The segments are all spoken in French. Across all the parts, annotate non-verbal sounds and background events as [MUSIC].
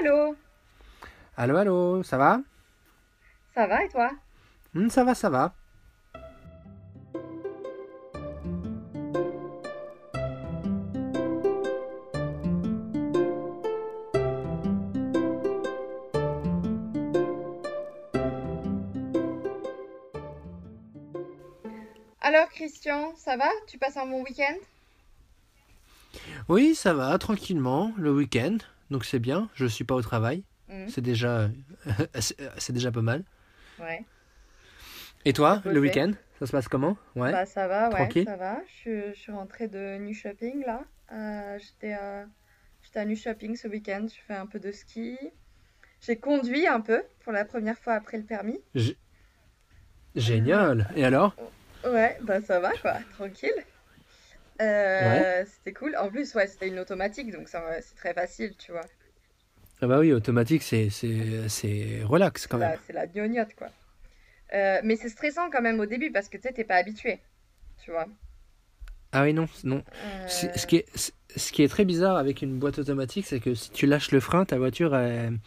Allô Allô, allô, ça va Ça va et toi Hmm, Ça va, ça va. Alors Christian, ça va? Tu passes un bon week-end? Oui, ça va, tranquillement, le week-end. Donc c'est bien, je suis pas au travail. Mhm. C'est déjà, [LAUGHS] c'est déjà pas mal. Ouais. Et toi, le week-end, ça se passe comment? Ouais. Bah ça va, ouais, Tranquille. ça va. Je, suis- je suis rentrée de New Shopping là. Euh, j'étais euh, à New Shopping ce week-end. Je fais un peu de ski. J'ai conduit un peu pour la première fois après le permis. Génial. Et alors? Ouais, bah ça va quoi, tranquille. Euh, C'était cool. En plus, ouais, c'était une automatique, donc va- c'est très facile, tu vois. Ah bah oui, automatique, c'est relax quand même. C'est la gnognotte, quoi. Euh, mais c'est stressant quand même au début parce que tu sais, t'es pas habitué, tu vois. Ah oui, non, non. Euh, Ce qui est, ce qui est très bizarre avec une boîte automatique, c'est que si tu lâches le frein, ta voiture, elle-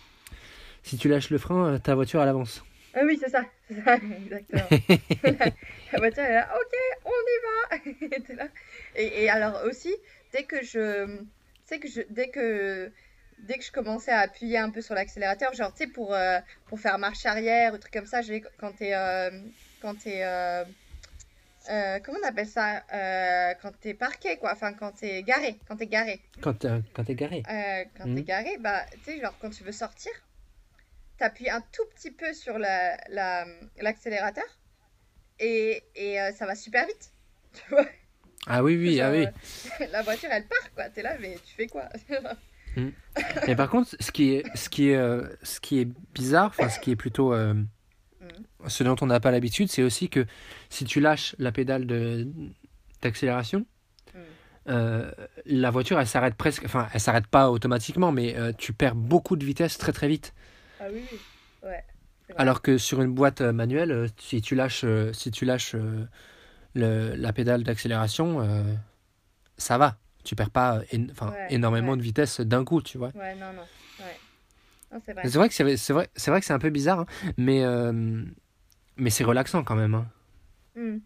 si tu lâches le frein, ta voiture, elle avance. Ah oui, c'est ça, c'est ça, exactement. la, [LAUGHS] la voiture est là, ok, on y va. [LAUGHS] Et là. Et, et alors aussi, dès que je, sais que je, dès que, dès que je commençais à appuyer un peu sur l'accélérateur, genre tu sais pour, euh, pour faire marche arrière ou truc comme ça, j'ai quand t'es, euh, quand t'es, euh, euh, comment on appelle ça, quand t'es parqué quoi, enfin quand t'es garé, quand t'es garé. Quand t'es quand t'es garé. Quand Mhm. t'es garé, bah, tu sais, genre, quand tu veux sortir, t'appuies un tout petit peu sur la, la- l'accélérateur et, et euh, ça va super vite. [LAUGHS] Tu vois? Ah oui, oui, ah oui. [LAUGHS] la voiture, elle part, quoi. T'es là, mais tu fais quoi? [LAUGHS] Mais par contre, ce qui est, ce qui est, euh, ce qui est bizarre, enfin, ce qui est plutôt, euh, Mhm. ce dont on n'a pas l'habitude, c'est aussi que si tu lâches la pédale d'accélération, euh, la voiture, elle s'arrête presque, enfin, elle s'arrête pas automatiquement, mais euh, tu perds beaucoup de vitesse très très vite. Ah oui, oui. Ouais. c'est vrai. Alors que sur une boîte euh, manuelle, euh, si tu lâches, euh, si tu lâches le- la pédale d'accélération, euh, ça va. Tu perds pas Ouais, énormément ouais. de vitesse d'un coup, tu vois. Ouais, non, non. Non, c'est vrai. C'est vrai que c'est c'est vrai, c'est vrai que c'est un peu bizarre, hein, mais euh, mais c'est relaxant quand même. hein. Hmm.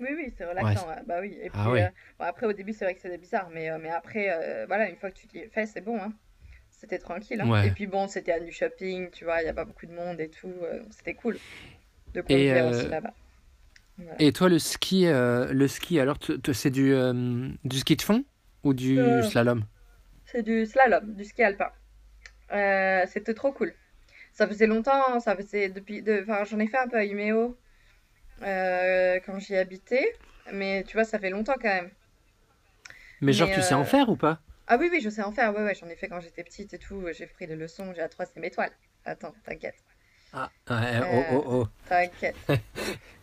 Oui, oui, c'est relaxant. Bah oui. Et puis, Ah euh, bon, après, au début, c'est vrai que c'était bizarre, mais, mais après, voilà, une fois que tu l'es fait, c'est bon, hein. C'était tranquille, hein. Ouais. Et puis bon, c'était à du shopping, tu vois, il n'y a pas beaucoup de monde et tout. euh, c'était cool de conduire euh, aussi là-bas. Voilà. Et toi, le ski, euh, le ski, alors c'est du du ski de fond ou du slalom? C'est du slalom, du ski alpin. C'était trop cool. Ça faisait longtemps, ça faisait depuis, de, enfin, j'en ai fait un peu à euh, quand j'y habitais, mais tu vois, ça fait longtemps quand même. Mais genre, tu sais en faire ou pas? Ah oui, oui, je sais en faire, ouais, ouais, j'en ai fait quand j'étais petite et tout, j'ai pris des leçons, j'ai la troisième étoile. Attends, t'inquiète, Ah, ouais, oh, oh, oh. t'inquiète.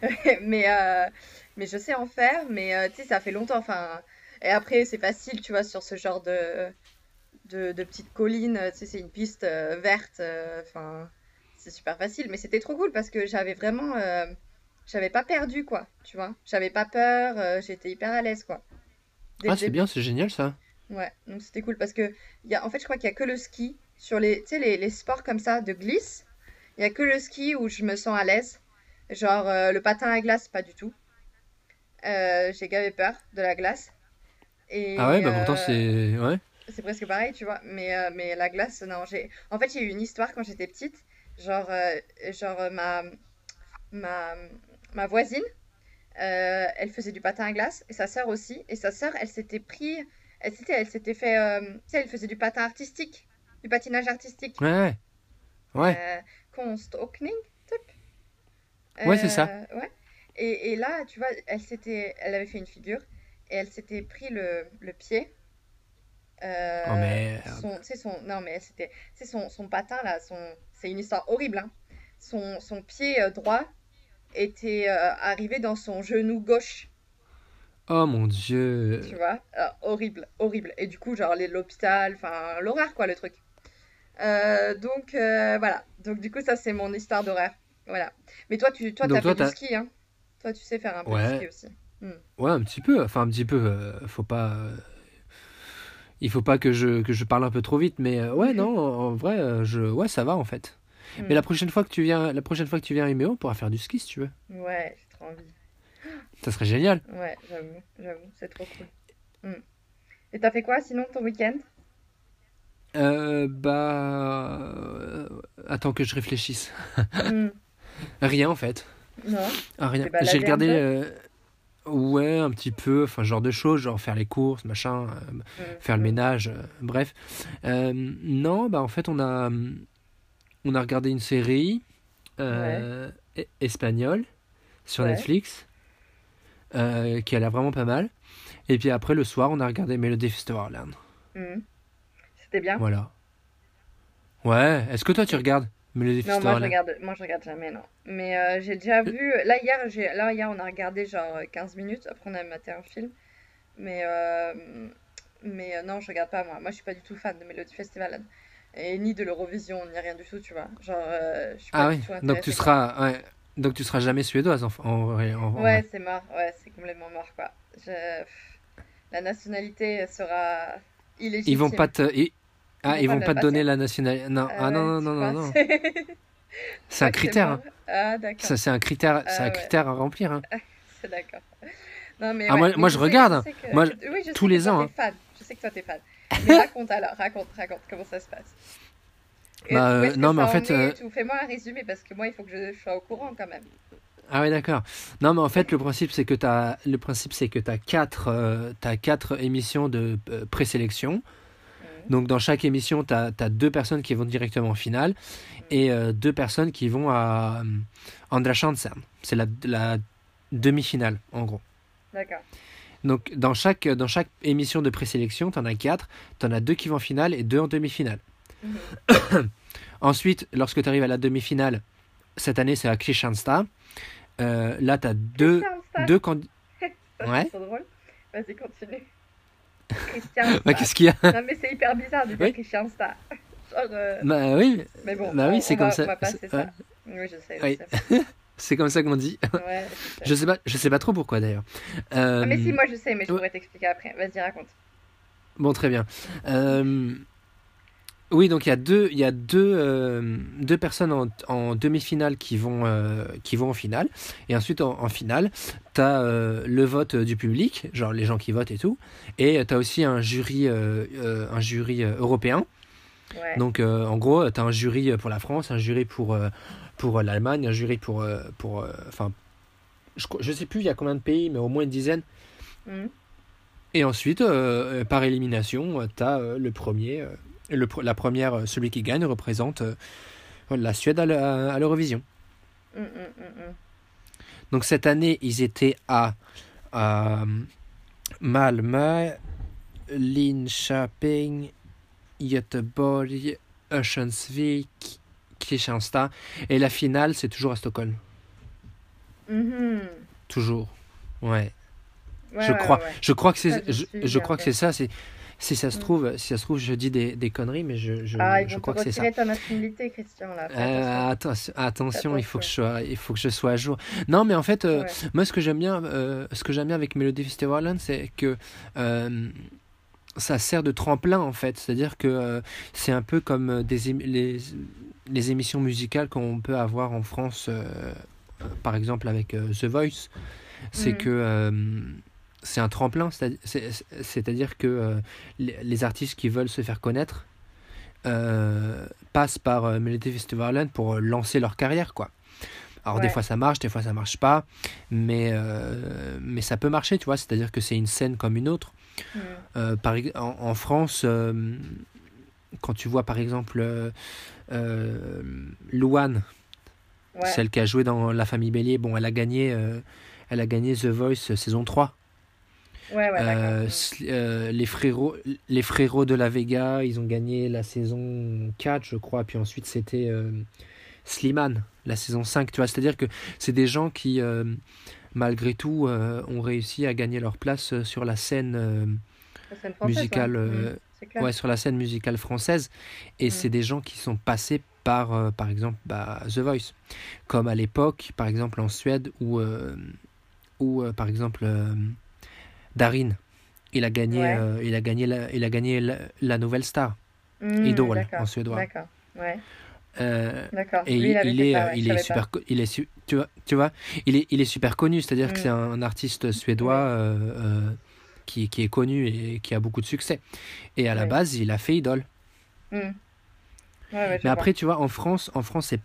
[LAUGHS] Mais, euh, mais je sais en faire, mais euh, tu sais, ça fait longtemps, enfin... Et après, c'est facile, tu vois, sur ce genre de, de, de petites collines, tu sais, c'est une piste euh, verte, euh, enfin... c'est super facile, mais c'était trop cool parce que j'avais vraiment... euh, j'avais pas perdu, quoi, tu vois. J'avais pas peur, euh, j'étais hyper à l'aise, quoi. Ah, c'est bien, c'est génial ça. Ouais, donc c'était cool parce que y a, en fait, je crois qu'il y a que le ski sur les, tu sais, les, les sports comme ça de glisse. Il y a que le ski où je me sens à l'aise. Genre euh, le patin à glace, pas du tout. Euh, j'ai gavé peur de la glace. Et Ah ouais, bah pourtant euh, c'est ouais. c'est presque pareil, tu vois. Mais, euh, mais la glace, non, j'ai. En fait, j'ai eu une histoire quand j'étais petite. Genre, euh, genre euh, ma, ma, ma voisine, euh, elle faisait du patin à glace et sa sœur aussi. Et sa sœur, elle s'était pris. Elle s'était, elle s'était fait. euh, tu sais, elle faisait du patin artistique, du patinage artistique. Ouais, ouais. Ouais. Euh, konståkning, typ. Ouais, c'est ça. Euh, ouais. Et, et là, tu vois, elle s'était, elle avait fait une figure et elle s'était pris le, le pied. Euh, Oh merde. son, son, non, mais c'était, c'est son, son patin là, son, c'est une histoire horrible, hein. Son, son pied euh, droit était euh, arrivé dans son genou gauche, Oh mon dieu. tu vois. Euh, horrible, horrible. Et du coup, genre l'hôpital, enfin l'horreur quoi, le truc. Euh, donc euh, voilà. Donc du coup, ça c'est mon histoire d'horreur. Voilà. Mais toi, tu, toi, Donc toi, fait du ski, hein. Toi, tu sais faire un peu Ouais. de ski aussi. Ouais, un petit peu. Enfin, un petit peu. euh, faut pas. il faut pas que je, que je parle un peu trop vite, mais ouais, [LAUGHS] non, en vrai, je, ouais, ça va en fait. Mais la prochaine fois que tu viens, la prochaine fois que tu viens à Iméo, on pourra faire du ski si tu veux. Ouais, j'ai trop envie. Ça serait génial. Ouais, j'avoue, j'avoue, c'est trop cool. Hmm. Et t'as fait quoi sinon ton week-end? Euh, Bah. euh, Attends que je réfléchisse. Hmm. [LAUGHS] Rien en fait. Non. Ah, rien. J'ai regardé. Euh, ouais, un petit peu, enfin, genre de choses, genre faire les courses, machin, euh, hmm, faire le ménage, bref. non, bah en fait, on a, on a regardé une série e-, espagnole sur Netflix qui a l'air vraiment pas mal. Et puis après, le soir, on a regardé Melody Festival mmh. C'était bien Voilà. Ouais, est-ce que toi tu regardes Melody Non, moi je, regarde, moi je regarde jamais, non. Mais euh, j'ai déjà vu. Là hier, là, hier, on a regardé genre 15 minutes. Après, on a maté un film. Mais, euh, mais euh, non, je regarde pas moi. Moi, je suis pas du tout fan de Melody Festival et ni de l'Eurovision, ni rien du tout, tu vois. Genre, je suis pas ah du oui. Donc tu seras, ouais. Donc tu seras jamais suédoise en, en, en Ouais, c'est mort. Ouais, c'est complètement mort quoi. Je la nationalité sera illégitime. Ils vont pas te, ils... Ah, ils, vont pas, te donner la nationalité. Non, ah, non, non, non, non, [LAUGHS] C'est un critère. Ah, d'accord. Ça, c'est un critère, c'est un critère à remplir. Hein. [LAUGHS] c'est d'accord. Non, mais ah, moi, moi je regarde. Moi, oui, je tous les ans. Hein. Fan. Je sais que toi, t'es fan. [LAUGHS] Mais raconte alors, raconte, raconte comment ça se passe. Bah, euh, non, mais en fait. Euh... Fais-moi un résumé parce que moi, il faut que je sois au courant quand même. Ah ouais d'accord. Non mais en fait le principe c'est que tu as le principe c'est que tu as quatre euh, quatre émissions de euh, présélection. Mhm. Donc dans chaque émission tu as, deux personnes qui vont directement en finale et euh, deux personnes qui vont à Andra Chansen. C'est la, la demi-finale en gros. D'accord. Donc dans chaque dans chaque émission de présélection, tu en as quatre, tu en as deux qui vont en finale et deux en demi-finale. [COUGHS] Ensuite, lorsque tu arrives à la demi-finale, cette année c'est à Kristianstad. Euh, là, tu as deux, deux candidats. ouais. C'est drôle. Vas-y, continue. Christian. bah, [LAUGHS] qu'est-ce qu'il y a? Non, mais c'est hyper bizarre de dire oui. [LAUGHS] Genre, euh... Bah oui. Mais bon, bah, oui, c'est comme va, ça. On va passer ça. Oui, je sais. Oui. [LAUGHS] c'est comme ça qu'on dit. Ouais, je, sais. pas, je sais pas trop pourquoi d'ailleurs. Euh... Ah, mais si, moi je sais, mais je pourrais t'expliquer après. Vas-y, raconte. Bon, très bien. Euh, oui, donc il y a deux, il y a deux, euh, deux personnes en, en demi-finale qui vont, euh, qui vont en finale. Et ensuite, en, en finale, tu as euh, le vote du public, genre les gens qui votent et tout. Et tu as aussi un jury, un jury européen. Ouais. Donc en gros, tu as un jury pour la France, un jury pour, pour l'Allemagne, un jury pour. pour enfin, je, je sais plus, il y a combien de pays, mais au moins une dizaine. Mmh. Et ensuite, par élimination, tu as le premier le, la première, euh, celui qui gagne, représente euh, la Suède à l'Eurovision. Mm, mm, mm, Donc cette année, ils étaient à, à Malmö, Linköping, Göteborg, Örnsköldsvik, Kristianstad. Et la finale, c'est toujours à Stockholm. -hmm. Toujours. Ouais. ouais je, ouais, crois, ouais. je crois que c'est je, je, je crois que c'est ça c'est si ça se trouve, si ça se trouve, je dis des, des conneries, mais je, je, ah, je crois que c'est ça. retirer ta nationalité, Christian, là. Euh, attention, attention, il faut que je sois, il faut que je sois à jour. Non, mais en fait, euh, Ouais. moi, ce que j'aime bien, euh, ce que j'aime bien avec Melody Festival, c'est que ça sert de tremplin, en fait. C'est-à-dire que c'est un peu comme des les, les émissions musicales qu'on peut avoir en France, par exemple avec The Voice. C'est Mhm. que c'est un tremplin, c'est- c'est- c'est-à-dire que euh, les, les artistes qui veulent se faire connaître euh, passent par euh, Melody Festival pour lancer leur carrière, quoi. Alors des fois ça marche, des fois ça marche pas, mais mais ça peut marcher, tu vois. C'est-à-dire que c'est une scène comme une autre. Mm. Par, en, en France, quand tu vois par exemple Louane, Ouais. celle qui a joué dans La Famille Bélier, bon, elle a gagné, elle a gagné The Voice saison 3. Ouais, ouais, Euh. Mm. euh, les, frérots, les frérots de la Vega, ils ont gagné la saison 4, je crois. Puis ensuite, c'était euh, Slimane, la saison 5. Tu vois, c'est-à-dire que c'est des gens qui, malgré tout, ont réussi à gagner leur place sur la scène, La scène française, musicale, ouais. euh, Mm, ouais, sur la scène musicale française. Et Mm. c'est des gens qui sont passés par, par exemple, bah, The Voice. Comme à l'époque, par exemple, en Suède, où, où par exemple, Darin il a gagné, euh, il a gagné, la, il a gagné la, nouvelle star, mmh, Idol en suédois. D'accord. Ouais. Euh, et il, est, il est super, il est, tu vois, tu vois, il est, il est super connu. C'est-à-dire que c'est mmh. un, artiste suédois euh, qui, qui, est connu et qui a beaucoup de succès. Et à la base, il a fait Idol. Mmh. Mais après, tu vois, en France, en France, c'est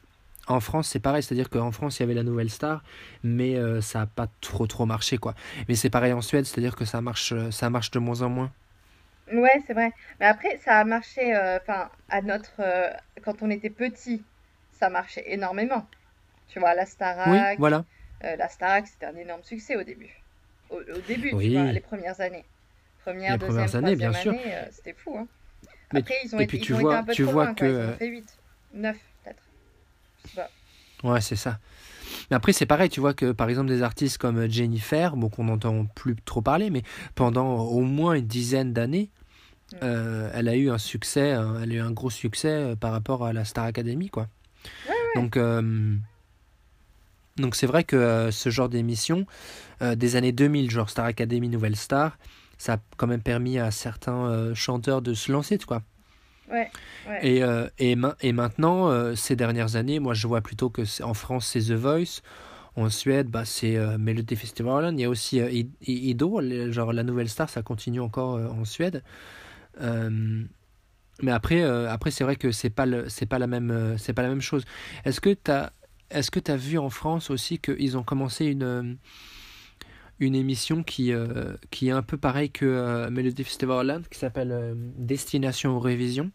en France, c'est pareil, c'est-à-dire qu'en France, il y avait la nouvelle star, mais euh, ça n'a pas trop trop marché, quoi. Mais c'est pareil en Suède, c'est-à-dire que ça marche, euh, ça marche de moins en moins. Ouais, c'est vrai. Mais après, ça a marché, euh, enfin, à notre, quand on était petit, ça marchait énormément. Tu vois, la Starac. Oui, voilà. la Starac, c'était un énorme succès au début. Au, début, tu vois, les premières années. Première, les deuxième, premières années, bien sûr. c'était fou. Hein. Après, ils ont, été, puis tu vois, un peu tu vois que... Ils ont fait 8, 9. Ouais, c'est ça. Mais après, c'est pareil, tu vois que par exemple des artistes comme Jennifer, bon, qu'on n'entend plus trop parler, mais pendant au moins une dizaine d'années, mm. euh, elle a eu un succès, elle a eu un gros succès euh, par rapport à la Star Academy, quoi. Donc, euh, donc c'est vrai que ce genre d'émission des années 2000, genre Star Academy, Nouvelle Star, ça a quand même permis à certains chanteurs de se lancer, quoi. Et, euh, et, maintenant, euh, ces dernières années, moi je vois plutôt que en France c'est The Voice, en Suède bah, c'est euh, Melody Festival, il y a aussi Idol, genre la nouvelle star, ça continue encore en Suède. mais après, après c'est vrai que c'est pas le, pas la même, c'est pas la même chose. Est-ce que tu as, est-ce que tu as vu en France aussi qu'ils ont commencé une une émission qui, qui est un peu pareil que Melody Festival qui s'appelle Destination Révision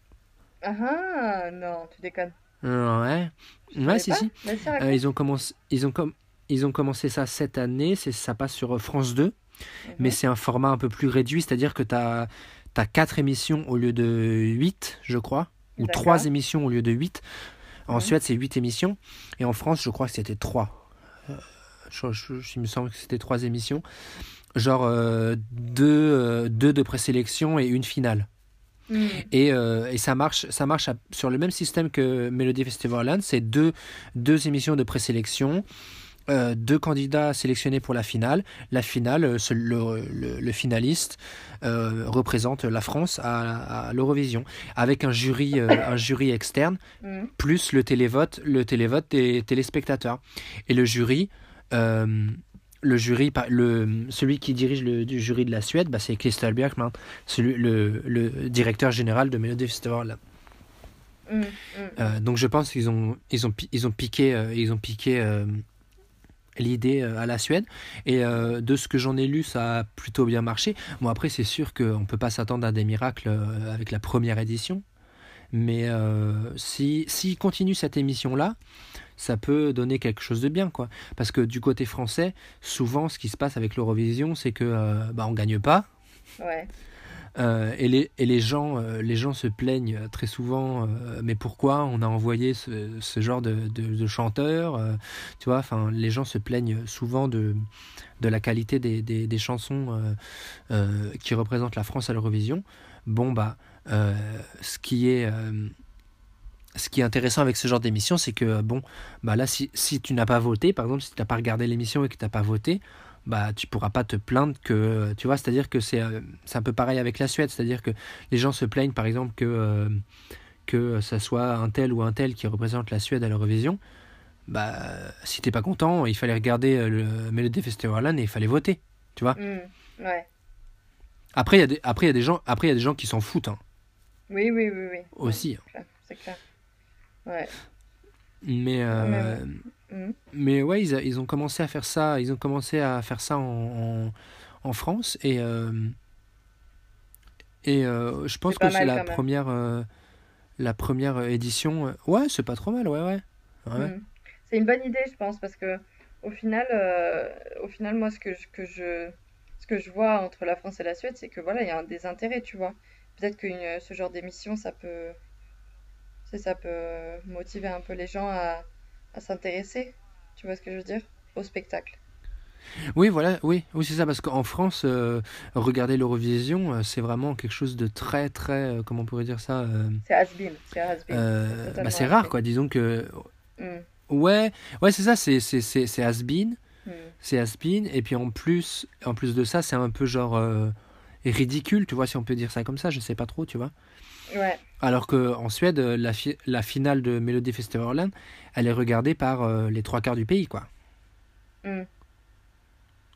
ah, ah non, tu déconnes. Ouais. Ouais, si, si. Euh, ils, ont commencé, ils, ont com ils ont commencé ça cette année, ça passe sur euh, France 2, mhm. mais c'est un format un peu plus réduit, c'est-à-dire que tu as, as 4 émissions au lieu de 8, je crois, ou 3 émissions au lieu de 8. En. Suède, c'est 8 émissions, et en France, je crois que c'était 3. Euh, je, me semble que c'était 3 émissions. Genre 2 euh, deux, deux de présélection et une finale. Mm. Et, euh, et, ça marche, ça marche sur le même système que Melody Festival C'est deux, deux émissions de présélection. Euh, deux candidats sélectionnés pour la finale. La finale, euh, le, le, finaliste euh, représente la France à, l'Eurovision, avec un jury, un jury externe, mm. plus le télévote, le télévote des téléspectateurs. Et le jury, le jury, le, celui qui dirige le jury de la Suède, bah, c'est Christel Björkman, celui, le, le, directeur général de Melody Festival. Mm, mm. Euh, donc je pense qu'ils ont, ils ont, ils ont piqué, euh, ils ont piqué euh, l'idée à la Suède. Et de ce que j'en ai lu, ça a plutôt bien marché. Bon, après, c'est sûr qu'on ne peut pas s'attendre à des miracles avec la première édition. Mais s'ils si, si continuent cette émission-là, ça peut donner quelque chose de bien, quoi. Parce que du côté français, souvent, ce qui se passe avec l'Eurovision, c'est que euh, bah, on gagne pas. Euh, et, les, et les, gens, euh, les gens se plaignent très souvent, mais pourquoi on a envoyé ce, ce genre de, de, chanteurs Tu vois, enfin, les gens se plaignent souvent de, de la qualité des, des, des chansons qui représentent la France à l'Eurovision. Bon, bah, ce qui est ce qui est intéressant avec ce genre d'émission, c'est que, bon, bah là, si, si tu n'as pas voté, par exemple, si tu n'as pas regardé l'émission et que tu n'as pas voté, bah tu pourras pas te plaindre que, tu vois, c'est-à-dire que c'est euh, un peu pareil avec la Suède, c'est-à-dire que les gens se plaignent, par exemple, que, euh, que ça soit un tel ou un tel qui représente la Suède à l'Eurovision. Bah, si t'es pas content, il fallait regarder euh, le Melody Festival et il fallait voter, tu vois. Mmh, ouais. Après, il y a des, après, il y a des gens, après, il y a des gens qui s'en foutent. Hein. Oui, oui, oui, oui. Aussi. Hein. C'est clair. Ouais. Mais, euh, mm. mais ouais, ils, ils, ont commencé à faire ça. Ils ont commencé à faire ça en, en, France et euh, et euh, je pense que c'est la première la première édition. Ouais, c'est pas trop mal, ouais, ouais. ouais. Mm. C'est une bonne idée, je pense, parce que au final, au final, moi, ce que je, que je ce que je vois entre la France et la Suède, c'est que voilà, il y a des intérêts, tu vois. Peut-être que ce genre d'émission, ça peut ça peut motiver un peu les gens à, s'intéresser, tu vois ce que je veux dire, au spectacle. Oui, voilà, oui, oui c'est ça, parce qu'en France, euh, regarder l'Eurovision, euh, c'est vraiment quelque chose de très, très, euh, comment on pourrait dire ça C'est has-been, c'est bah, rare, quoi, disons que... Mm. Ouais, ouais c'est ça, c'est has-been, mm. c'est has-been, et puis en plus, en plus de ça, c'est un peu genre ridicule, tu vois, si on peut dire ça comme ça, je sais pas trop, tu vois. Ouais. Alors qu'en Suède, la, la finale de Melody Festival elle est regardée par euh, les trois quarts du pays, quoi. Mm.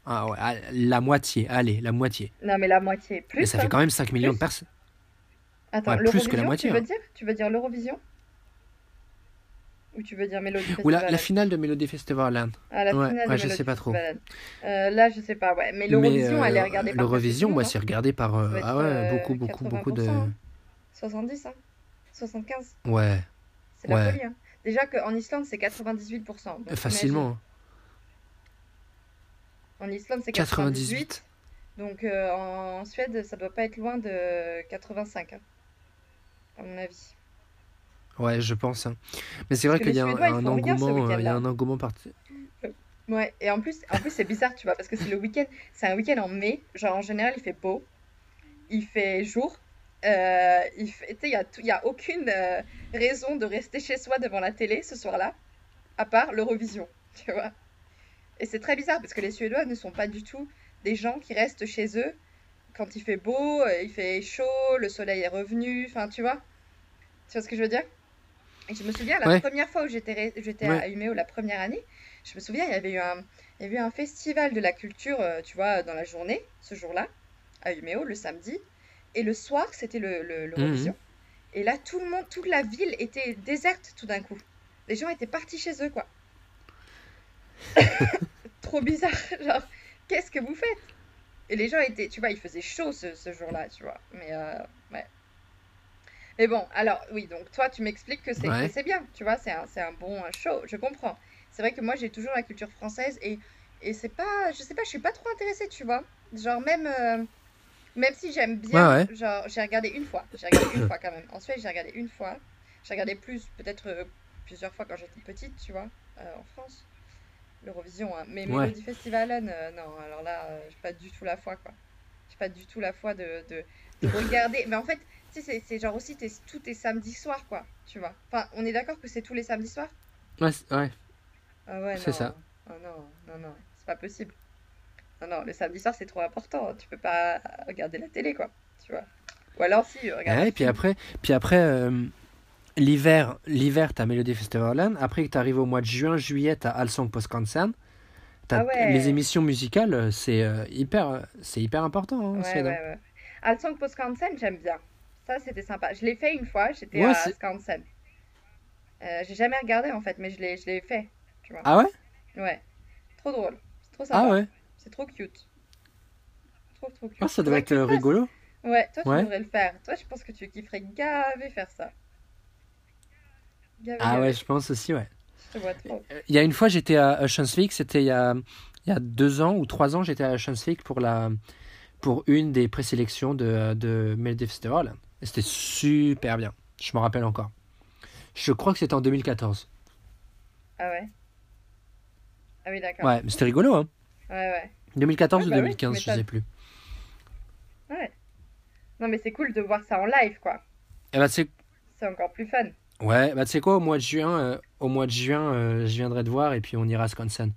Ah ouais, ah, la moitié, allez, la moitié. Non, mais la moitié. Plus. Mais ça fait quand même 5 millions de personnes. Attends, plus que la moitié. Tu veux hein. dire, tu veux dire l'Eurovision? Ou tu veux dire Melody Festival Ou la, la, finale de Melody Festival Ah, la ouais, finale ouais, je sais pas trop. Euh, là, je sais pas, ouais. Mais l'Eurovision, elle est regardée par. L'Eurovision, moi, c'est regardé par. Euh, ah ouais, euh, beaucoup, beaucoup, beaucoup de. 70, hein 75 Ouais. C'est la folie, hein. Déjà qu'en Islande, c'est 98%. Facilement. En Islande, c'est 98. Donc euh, en Suède, ça doit pas être loin de 85, hein, à mon avis. Ouais, je pense. Hein. Mais c'est vrai qu'il y, a un, engouement, il y a un engouement parti. Ouais, et en plus, en plus c'est bizarre, tu vois, parce que c'est le week-end, c'est un week-end en mai. Genre en général, il fait beau, il fait jour. Euh, il fait, il y a, y a aucune euh, raison de rester chez soi devant la télé ce soir-là, à part l'Eurovision, [LAUGHS] tu vois. Et c'est très bizarre parce que les Suédois ne sont pas du tout des gens qui restent chez eux quand il fait beau, euh, il fait chaud, le soleil est revenu, enfin tu vois. Tu vois ce que je veux dire? Et je me souviens, la première fois où j'étais à Umeå, la première année, je me souviens, il y avait eu un, il y avait eu un festival de la culture, tu vois, dans la journée, ce jour-là, à Umeå, le samedi. Et le soir, c'était l'Eurovision. Le, mmh. Et là, tout le monde, toute la ville était déserte tout d'un coup. Les gens étaient partis chez eux, quoi. [LAUGHS] Trop bizarre, genre qu'est-ce que vous faites? Et les gens étaient, tu vois, il faisait chaud ce, ce jour-là, tu vois. Mais euh, ouais. Mais bon, alors oui, donc toi, tu m'expliques que c'est bien, tu vois, c'est un, un, bon show, je comprends. C'est vrai que moi, j'ai toujours la culture française et, et c'est pas, je sais pas, je suis pas trop intéressée, tu vois. Genre même, euh, même si j'aime bien, genre j'ai regardé une fois, j'ai regardé une fois quand même. Ensuite, j'ai regardé une fois. J'ai regardé plus, peut-être euh, plusieurs fois quand j'étais petite, tu vois, en France l'Eurovision. Hein. Mais Melody Festival, euh, non, alors là, euh, j'ai pas du tout la foi, quoi. J'ai pas du tout la foi de, de, [LAUGHS] regarder. Mais en fait, tu sais, c'est genre aussi tous tes samedis soirs, quoi, tu vois. Enfin, on est d'accord que c'est tous les samedis soirs? Ouais, ouais. Ah ouais, c'est ça. Oh non, non, non, c'est pas possible. Non, non, le samedi soir, c'est trop important. Tu peux pas regarder la télé, quoi, tu vois. Ou alors si, regarde. Ouais, et puis après, puis après euh, l'hiver, l'hiver, t'as Melody Festival Après, tu arrives au mois de juin, juillet, t'as Allsång på Skansen. Ah Les émissions musicales, euh, c'est euh, hyper, euh, c'est hyper important. Hein, ouais, ouais, ouais. På Skansen, j'aime bien. Ça, c'était sympa. Je l'ai fait une fois, j'étais à Skansen. Euh, j'ai jamais regardé en fait, mais je l'ai, je l'ai fait. Tu vois. Ah ouais? Ouais. Trop drôle. C'est trop sympa. Ah ouais? C'est trop cute. Trop, trop cute. Ah, ça devrait être rigolo. Ouais, toi, tu devrais le faire. Toi, je pense que tu kifferais gaver faire ça ah ouais, je pense aussi, ouais. Euh, il y a une fois, j'étais à Schonsvik, c'était il, y a, il y a deux ans ou trois ans, j'étais à Schonsvik pour, la, pour une des présélections de, de Melody Festival. Et c'était super bien, je me rappelle encore. Je crois que c'était en 2014. Ah ouais Ah oui, d'accord. Ouais, mais c'était rigolo, hein Ouais, ouais. 2014 ou 2015, bah je sais plus. Ouais. Non, mais c'est cool de voir ça en live, quoi. Et eh bah, c'est... C'est encore plus fun. Ouais, bah tu sais quoi, au mois de juin, euh, au mois de juin, euh, je viendrai te voir et puis on ira à Skansen.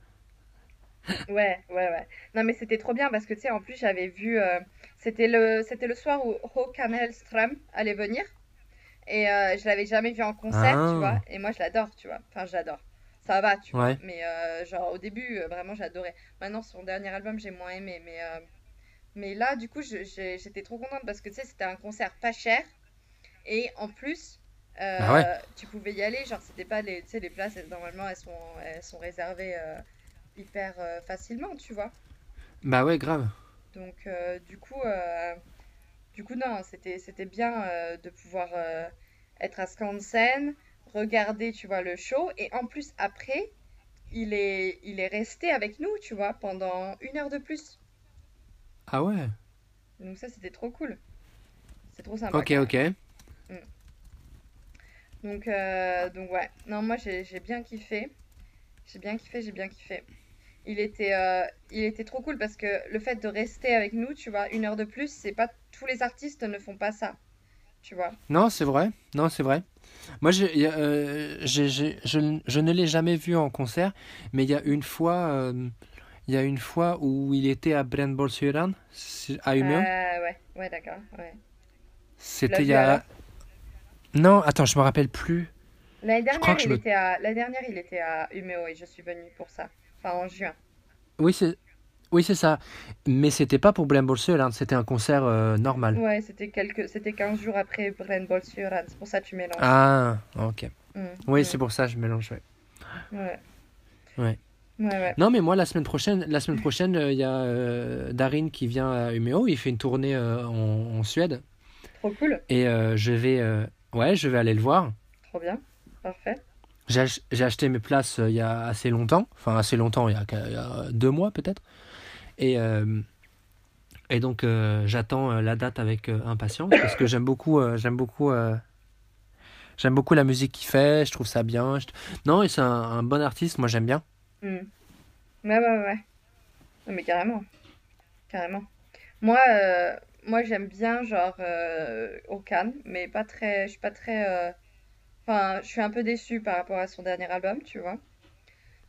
ouais, ouais, ouais. Non mais c'était trop bien parce que tu sais, en plus j'avais vu, euh, c'était le, c'était le soir où Håkan Hellström allait venir et je l'avais jamais vu en concert, tu ah. vois. Et moi je l'adore, tu vois. Enfin, j'adore. Ça va, tu vois. Mais genre au début, vraiment j'adorais. Maintenant son dernier album j'ai moins aimé, mais mais là du coup j'étais trop contente parce que tu sais c'était un concert pas cher et en plus euh, ah tu pouvais y aller, genre c'était pas les, les places, normalement elles sont, elles sont réservées euh, hyper euh, facilement, tu vois. Bah ouais, grave. Donc du coup, du coup non, c'était, c'était bien de pouvoir être à Skansen, regarder, tu vois, le show, et en plus après, il est, il est resté avec nous, tu vois, pendant une heure de plus. Ah ouais. Donc ça c'était trop cool. C'est trop sympa. Ok, ok. Donc, euh, donc ouais. Non, moi j'ai bien kiffé. J'ai bien kiffé, j'ai bien kiffé. Il était, euh, il était trop cool parce que le fait de rester avec nous, tu vois, une heure de plus, c'est pas tous les artistes ne font pas ça. Tu vois. Non, c'est vrai. Non, c'est vrai. Moi, euh, je, je, ne l'ai jamais vu en concert, mais il y a une fois, il y a une fois où il était à Brandebourg-sur-Marne, à Umeå. Ah ouais, ouais, d'accord. Ouais. C'était il y a. Non, attends, je me rappelle plus. L'année dernière, il était à... dernière, il était à Umeå et je suis venue pour ça. Enfin, en juin. Oui, c'est. Oui, c'est ça. Mais c'était pas pour Brandebourg-sur-Marne, c'était un concert euh, normal. Ouais, c'était quelques... c'était 15 jours après Brandebourg-sur-Marne. C'est pour ça que tu mélanges. Ah, ok. Mm, oui, mm. c'est pour ça que je mélange, ouais. Ouais. Ouais. Non, mais moi, la semaine prochaine, la semaine prochaine, euh, il y a euh, Darin qui vient à Umeå. Il fait une tournée euh, en, Suède. Trop cool. Et je vais, ouais, je vais aller le voir. Trop bien. Parfait. J'ai acheté mes places il y a assez longtemps. Enfin, assez longtemps, il y a, deux mois peut-être. Et, et donc, j'attends la date avec impatience parce que j'aime beaucoup, j'aime beaucoup J'aime beaucoup la musique qu'il fait, je trouve ça bien. Non, et c'est un, bon artiste, moi j'aime bien. Hmm. Ouais, ouais, ouais. mais carrément. Carrément. Moi, euh, moi j'aime bien, genre, euh, Okan, mais pas très. Je suis pas très. Euh, enfin, je suis un peu déçue par rapport à son dernier album, tu vois.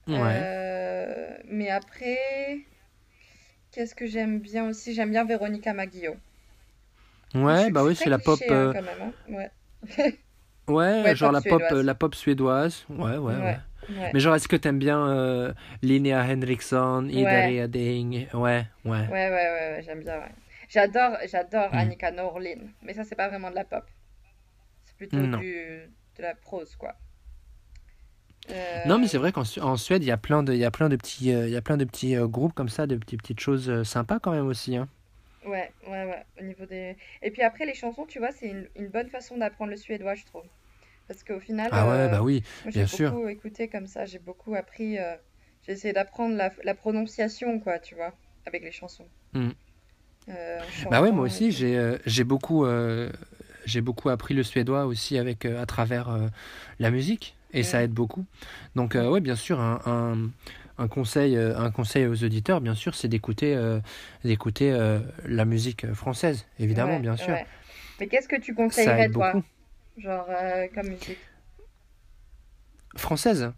Ouais. Euh, mais après, qu'est-ce que j'aime bien aussi J'aime bien Véronica Maggio. Ouais, bah oui, c'est la pop. Hein, quand même, hein. Ouais. [LAUGHS] Ouais, genre la pop, la pop suédoise. Ouais, ouais, ouais. Mais genre, est-ce que t'aimes bien euh, Linnea Henriksson, Ida Reading Ouais, ouais. Ouais, ouais, ouais, j'aime bien. J'adore, j'adore mm. Annika Norlin, mais ça, c'est pas vraiment de la pop. C'est plutôt du, de la prose, quoi. Non, mais c'est vrai qu'en en Suède, il y a plein de, il y a plein de petits, euh, il y a plein de petits euh, groupes comme ça, de petites, petites choses sympas quand même aussi. Hein. Ouais, ouais, ouais. Au niveau des... Et puis après, les chansons, tu vois, c'est une, une bonne façon d'apprendre le suédois, je trouve. Parce qu'au final, Ah ouais, bah oui, bien sûr. j'ai beaucoup écouté comme ça, j'ai beaucoup appris, euh, j'ai essayé d'apprendre la, la prononciation, quoi, tu vois, avec les chansons. Euh, bah ouais, moi aussi, j'ai euh, j'ai beaucoup, j'ai beaucoup appris le suédois aussi avec, à travers la musique, et ça aide beaucoup. Donc, ouais, bien sûr, un, un, un conseil, un conseil aux auditeurs, bien sûr, c'est d'écouter d'écouter la musique française, évidemment, bien sûr. Mais qu'est-ce que tu conseillerais, toi? Genre, euh, comme musique Française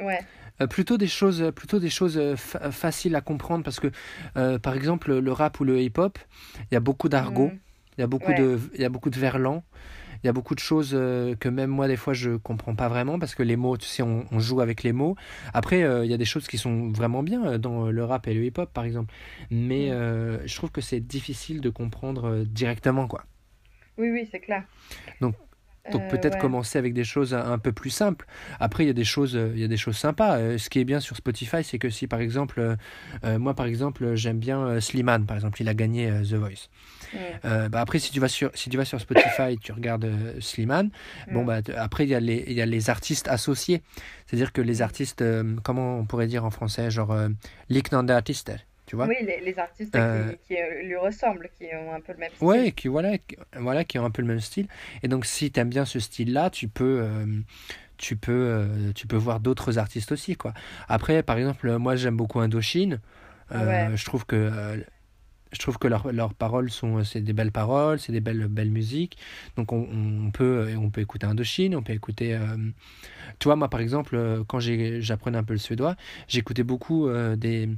Ouais. Euh, plutôt des choses, plutôt des choses euh, faciles à comprendre parce que, par exemple, le rap ou le hip-hop, il y a beaucoup d'argot, mm. il y a beaucoup de, il y a beaucoup de verlan, il y a beaucoup de choses que même moi des fois je comprends pas vraiment parce que les mots, tu sais, on, joue avec les mots. Après, il y a des choses qui sont vraiment bien dans le rap et le hip-hop, par exemple, mais mm. je trouve que c'est difficile de comprendre directement, quoi. Oui, oui, c'est clair. Donc, donc euh, peut-être commencer avec des choses un, peu plus simples. Après, il y a des choses, il y a des choses sympas. Euh, ce qui est bien sur Spotify, c'est que si par exemple, euh, moi par exemple, j'aime bien Slimane, par exemple, il a gagné The Voice. bah après, si tu vas sur, si tu vas sur Spotify, tu regardes Slimane. Bon bah après, il y a les, il y a les artistes associés. C'est-à-dire que les artistes, comment on pourrait dire en français, genre euh, artistes oui, les, artistes qui, euh, euh, lui ressemblent, qui ont un peu le même style. Oui, qui, voilà, voilà, qui ont un peu le même style. Et donc, si tu aimes bien ce style-là, tu peux, euh, tu peux, tu peux voir d'autres artistes aussi. Quoi. Après, par exemple, moi, j'aime beaucoup Indochine. Je trouve que je trouve que leurs leurs paroles sont c'est des belles paroles c'est des belles belles musiques donc on, on, peut on peut écouter Indochine on peut écouter euh, tu moi par exemple euh, quand j'apprenais un peu le suédois j'écoutais beaucoup euh, des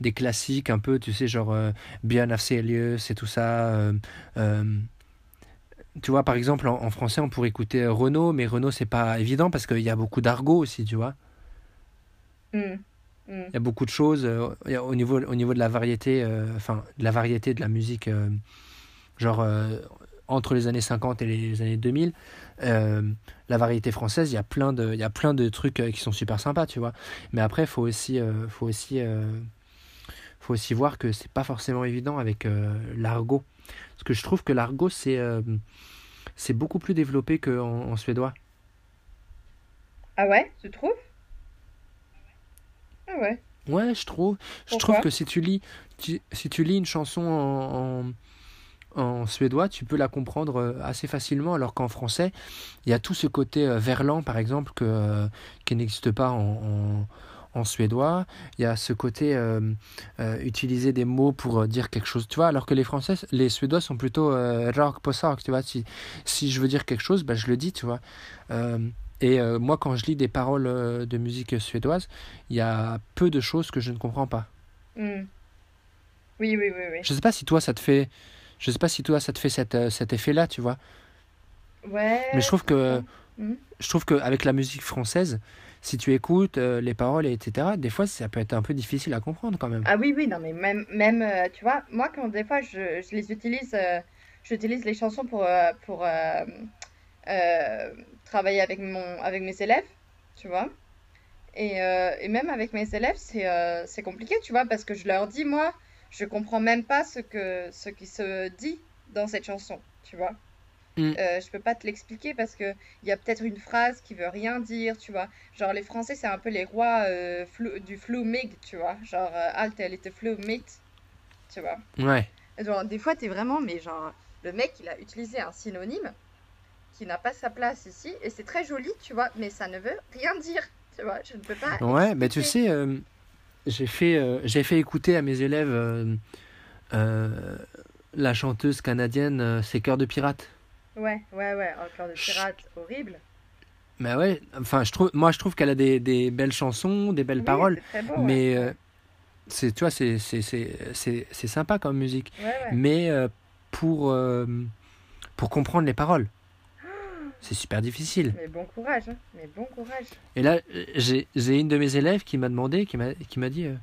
des classiques un peu tu sais genre Björn Afzelius et tout ça tu vois par exemple en, français on pourrait écouter Renault mais Renault c'est pas évident parce qu'il y a beaucoup d'argot aussi tu vois mmh. Mm. Il y a beaucoup de choses euh, au, niveau, au niveau de la variété, euh, enfin, de la variété de la musique, euh, genre entre les années 50 et les années 2000, la variété française, il y a plein de, il y a plein de trucs qui sont super sympas, tu vois. Mais après, faut aussi, faut aussi, faut aussi voir que c'est pas forcément évident avec l'argot, parce que je trouve que l'argot c'est, c'est beaucoup plus développé qu'en en suédois. Ah ouais, tu trouves? Ah ouais. Ouais, je trouve. je trouve que si tu lis, si tu lis une chanson en, en, suédois, tu peux la comprendre euh, assez facilement, alors qu'en français, il y a tout ce côté euh, verlan, par exemple, que, euh, qui n'existe pas en, en, suédois. Il y a ce côté utiliser des mots pour dire quelque chose, tu vois, alors que les français, les suédois sont plutôt rock, posak, tu vois. Si, si je veux dire quelque chose, bah, je le dis, tu vois. Et euh, moi, quand je lis des paroles euh, de musique suédoise, il y a peu de choses que je ne comprends pas. Hmm. Oui, oui, oui, oui. Je sais pas si toi, ça te fait, je sais pas si toi, ça te fait cet, euh, cet effet-là, tu vois. Ouais. Mais je trouve que, Hmm. je trouve qu'avec la musique française, si tu écoutes les paroles, et etc., des fois, ça peut être un peu difficile à comprendre quand même. Ah oui, oui, non, mais même, même tu vois, moi, quand des fois, je, je les utilise, j'utilise les chansons pour, pour euh, travailler avec mon, avec mes élèves, tu vois. Et, euh, et même avec mes élèves, c'est euh, compliqué, tu vois, parce que je leur dis, moi, je comprends même pas ce que, ce qui se dit dans cette chanson, tu vois. Mm. Euh, je peux pas te l'expliquer parce que il y a peut-être une phrase qui veut rien dire, tu vois. Genre les Français, c'est un peu les rois euh, flou- du flumig, tu vois. Genre euh, Alt, elle était flumit, tu vois. Ouais. Genre des fois, t'es vraiment, mais genre le mec, il a utilisé un synonyme qui n'a pas sa place ici et c'est très joli, tu vois, mais ça ne veut rien dire, tu vois. Je ne peux pas. Ouais, mais tu expliquer. sais, euh, j'ai fait, euh, j'ai fait écouter à mes élèves euh, la chanteuse canadienne C'est Cœur de Pirate. Ouais, ouais, ouais. Oh, cœur de pirate, horrible. Mais ouais, enfin, je trouve, moi je trouve qu'elle a des, des belles chansons, des belles Oui, paroles, beau, mais Ouais, c'est, tu vois, c'est, sympa comme musique. ouais. ouais. Mais pour, pour comprendre les paroles, c'est super difficile. Mais bon courage, hein. Mais bon courage. Et là, j'ai, une de mes élèves qui m'a demandé, qui m'a, dit, euh,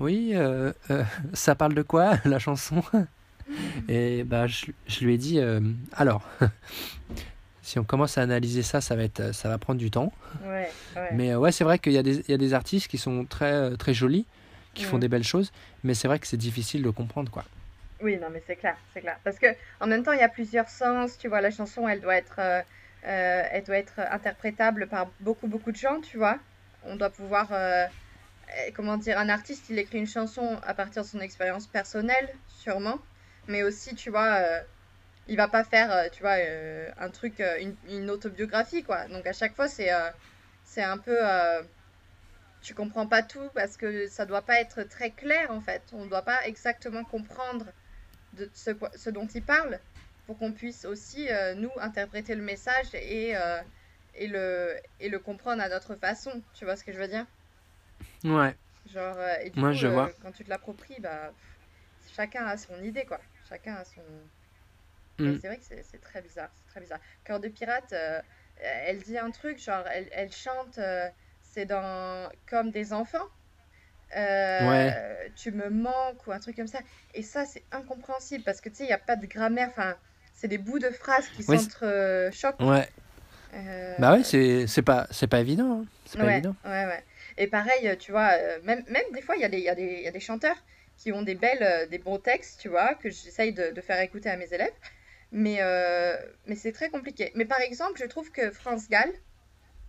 oui, euh, euh, ça parle de quoi [LAUGHS] la chanson? [LAUGHS] Et bah, je, je lui ai dit, alors, [LAUGHS] si on commence à analyser ça, ça va être, ça va prendre du temps. Ouais, ouais. Mais ouais, c'est vrai qu'il y a des, il y a des artistes qui sont très, très jolis, qui font des belles choses, mais c'est vrai que c'est difficile de comprendre, quoi. Oui, non, mais c'est clair, c'est clair. Parce que en même temps, il y a plusieurs sens. Tu vois, la chanson, elle doit être, euh, elle doit être interprétable par beaucoup, beaucoup de gens, tu vois. On doit pouvoir, euh, euh, comment dire, un artiste, il écrit une chanson à partir de son expérience personnelle, sûrement. Mais aussi, tu vois, euh, il va pas faire, tu vois, un truc, une, autobiographie, quoi. Donc à chaque fois, c'est, c'est un peu, tu comprends pas tout parce que ça doit pas être très clair, en fait. On doit pas exactement comprendre ce dont il parle pour qu'on puisse aussi, euh, nous, interpréter le message et, euh, et, le, et le comprendre à notre façon. Tu vois ce que je veux dire? Ouais, Genre, euh, et du Moi, coup, je vois. quand tu te l'appropries, bah, chacun a son idée, quoi. Chacun a son... Mm. c'est vrai que c'est c'est très bizarre, c'est très bizarre. Cœur de pirate, elle dit un truc, genre, elle, elle chante, c'est dans... comme des enfants. Euh, Ouais. tu me manques ou un truc comme ça. Et ça, c'est incompréhensible parce que tu sais, il n'y a pas de grammaire. Enfin, c'est des bouts de phrases qui Oui, s'entrechoquent. ouais. Euh, Bah ouais, c'est, c'est pas, c'est pas évident, hein. C'est pas ouais, évident. ouais, ouais. Et pareil, euh, tu vois, euh, même, même des fois, il y a des, il y y a des chanteurs qui ont des belles, euh, des bons textes, tu vois, que j'essaye de, de faire écouter à mes élèves. Mais, euh, mais c'est très compliqué. Mais par exemple, je trouve que France Gall,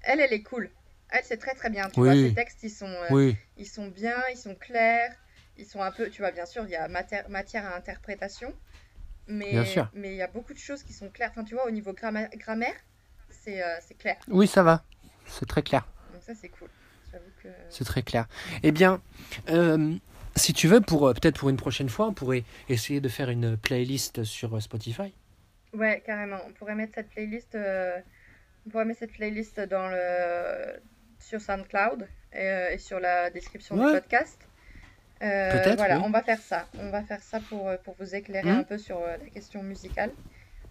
elle, elle est cool. Elle, c'est très très bien, tu vois. Ses textes, ils sont, euh, oui, ils sont bien, ils sont clairs, ils sont un peu, tu vois, bien sûr, il y a matière, matière à interprétation, mais sûr. mais il y a beaucoup de choses qui sont claires. Enfin, tu vois, au niveau gramma- grammaire, c'est euh, clair. Oui, ça va. C'est très clair. Donc ça, c'est cool. Que... C'est très clair. Eh bien, euh, si tu veux, pour euh, peut-être pour une prochaine fois, on pourrait essayer de faire une playlist sur euh, Spotify. Ouais, carrément. On pourrait mettre cette playlist, euh, on pourrait mettre cette playlist dans le, sur SoundCloud et, et sur la description du podcast. Euh, voilà, oui. on va faire ça. On va faire ça pour, euh, pour vous éclairer Hmm, un peu sur euh, la question musicale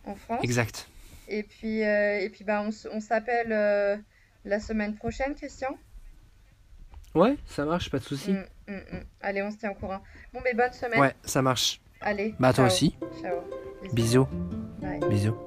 en France. exact. Et puis, euh, et puis bah, on, s'appelle euh, la semaine prochaine, Christian. Ouais, ça marche, pas de souci. Mm, mm, mm. Allez, on se tient au courant. Bon, mais bonne semaine. Ouais, ça marche. Allez, Bah toi aussi. Ciao. Bisous. Bisous. Bye. Bisous.